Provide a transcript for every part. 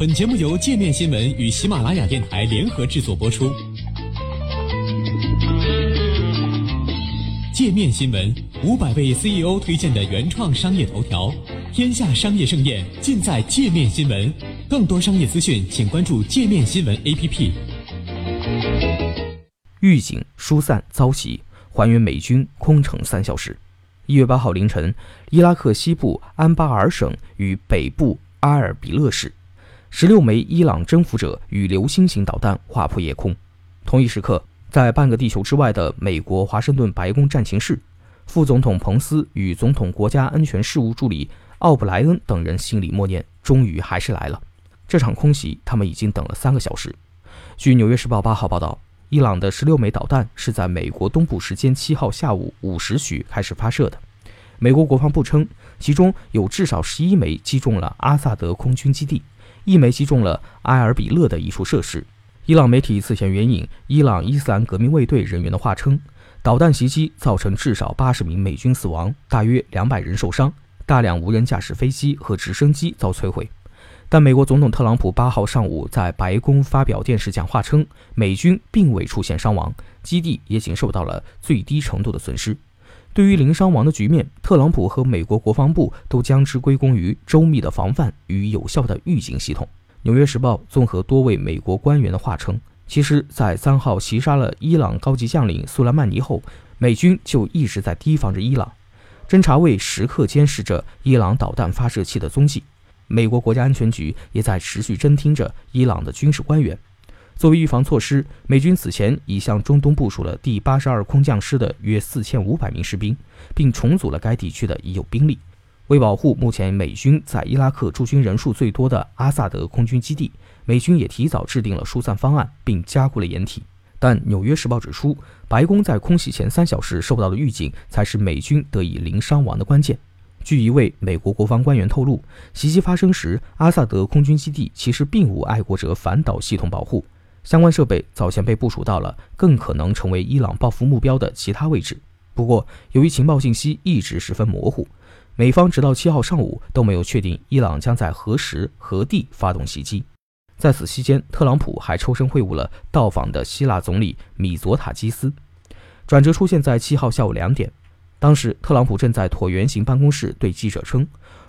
本节目由界面新闻与喜马拉雅电台联合制作播出。界面新闻五百位 CEO 推荐的原创商业头条，天下商业盛宴尽在界面新闻。更多商业资讯，请关注界面新闻 APP。预警疏散遭袭，还原美军空城三小时。一月八号凌晨，伊拉克西部安巴尔省与北部阿尔比勒市。十六枚伊朗征服者与流星型导弹划破夜空。同一时刻，在半个地球之外的美国华盛顿白宫战情室，副总统彭斯与总统国家安全事务助理奥布莱恩等人心里默念：终于还是来了。这场空袭，他们已经等了三个小时。据《纽约时报》八号报道，伊朗的十六枚导弹是在美国东部时间七号下午五时许开始发射的。美国国防部称，其中有至少十一枚击中了阿萨德空军基地。一枚击中了埃尔比勒的一处设施。伊朗媒体此前援引伊朗伊斯兰革命卫队人员的话称，导弹袭击造成至少八十名美军死亡，大约两百人受伤，大量无人驾驶飞机和直升机遭摧毁。但美国总统特朗普八号上午在白宫发表电视讲话称，美军并未出现伤亡，基地也仅受到了最低程度的损失。对于零伤亡的局面，特朗普和美国国防部都将之归功于周密的防范与有效的预警系统。《纽约时报》综合多位美国官员的话称，其实，在三号袭杀了伊朗高级将领苏莱曼尼后，美军就一直在提防着伊朗，侦察卫时刻监视着伊朗导弹发射器的踪迹，美国国家安全局也在持续侦听着伊朗的军事官员。作为预防措施，美军此前已向中东部署了第八十二空降师的约四千五百名士兵，并重组了该地区的已有兵力。为保护目前美军在伊拉克驻军人数最多的阿萨德空军基地，美军也提早制定了疏散方案，并加固了掩体。但《纽约时报》指出，白宫在空袭前三小时收到的预警，才是美军得以零伤亡的关键。据一位美国国防官员透露，袭击发生时，阿萨德空军基地其实并无爱国者反导系统保护。相关设备早前被部署到了更可能成为伊朗报复目标的其他位置。不过，由于情报信息一直十分模糊，美方直到七号上午都没有确定伊朗将在何时何地发动袭击。在此期间，特朗普还抽身会晤了到访的希腊总理米佐塔基斯。转折出现在七号下午两点，当时特朗普正在椭圆形办公室对记者称：“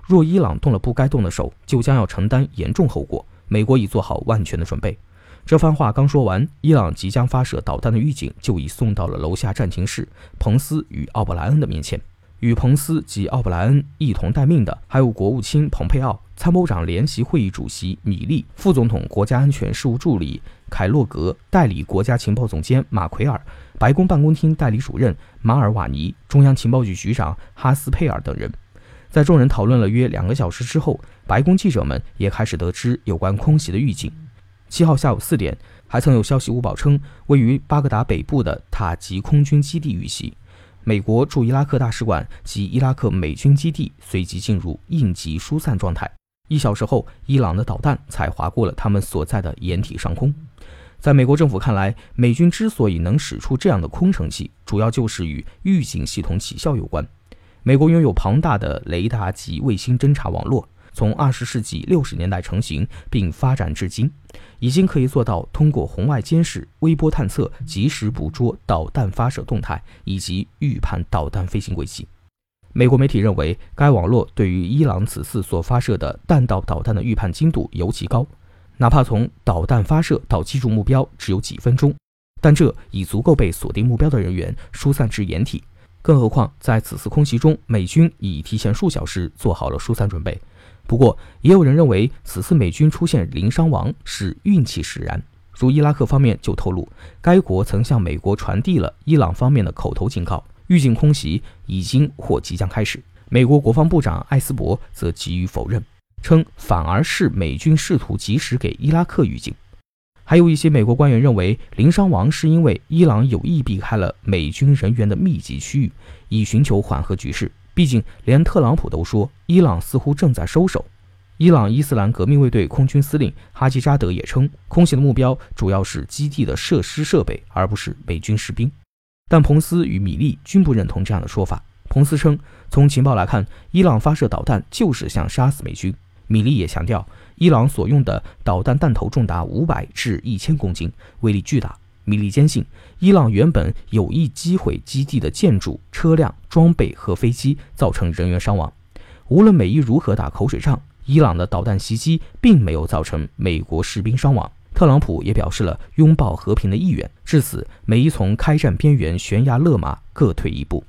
若伊朗动了不该动的手，就将要承担严重后果。美国已做好万全的准备。”这番话刚说完，伊朗即将发射导弹的预警就已送到了楼下战情室彭斯与奥布莱恩的面前。与彭斯及奥布莱恩一同待命的，还有国务卿蓬佩奥、参谋长联席会议主席米利、副总统国家安全事务助理凯洛格、代理国家情报总监马奎尔、白宫办公厅代理主任马尔瓦尼、中央情报局局长哈斯佩尔等人。在众人讨论了约两个小时之后，白宫记者们也开始得知有关空袭的预警。七号下午四点，还曾有消息误报称，位于巴格达北部的塔吉空军基地遇袭，美国驻伊拉克大使馆及伊拉克美军基地随即进入应急疏散状态。一小时后，伊朗的导弹才划过了他们所在的掩体上空。在美国政府看来，美军之所以能使出这样的空城计，主要就是与预警系统起效有关。美国拥有庞大的雷达及卫星侦察网络。从二十世纪六十年代成型并发展至今，已经可以做到通过红外监视、微波探测，及时捕捉导弹发射动态以及预判导弹飞行轨迹。美国媒体认为，该网络对于伊朗此次所发射的弹道导弹的预判精度尤其高，哪怕从导弹发射到击中目标只有几分钟，但这已足够被锁定目标的人员疏散至掩体。更何况，在此次空袭中，美军已提前数小时做好了疏散准备。不过，也有人认为此次美军出现零伤亡是运气使然。如伊拉克方面就透露，该国曾向美国传递了伊朗方面的口头警告，预警空袭已经或即将开始。美国国防部长艾斯伯则给予否认，称反而是美军试图及时给伊拉克预警。还有一些美国官员认为，零伤亡是因为伊朗有意避开了美军人员的密集区域，以寻求缓和局势。毕竟，连特朗普都说伊朗似乎正在收手。伊朗伊斯兰革命卫队空军司令哈吉扎德也称，空袭的目标主要是基地的设施设备，而不是美军士兵。但彭斯与米利均不认同这样的说法。彭斯称，从情报来看，伊朗发射导弹就是想杀死美军。米利也强调，伊朗所用的导弹弹头重达五百至一千公斤，威力巨大。米利坚信，伊朗原本有意击毁基地的建筑、车辆、装备和飞机，造成人员伤亡。无论美伊如何打口水仗，伊朗的导弹袭击并没有造成美国士兵伤亡。特朗普也表示了拥抱和平的意愿。至此，美伊从开战边缘悬崖勒马，各退一步。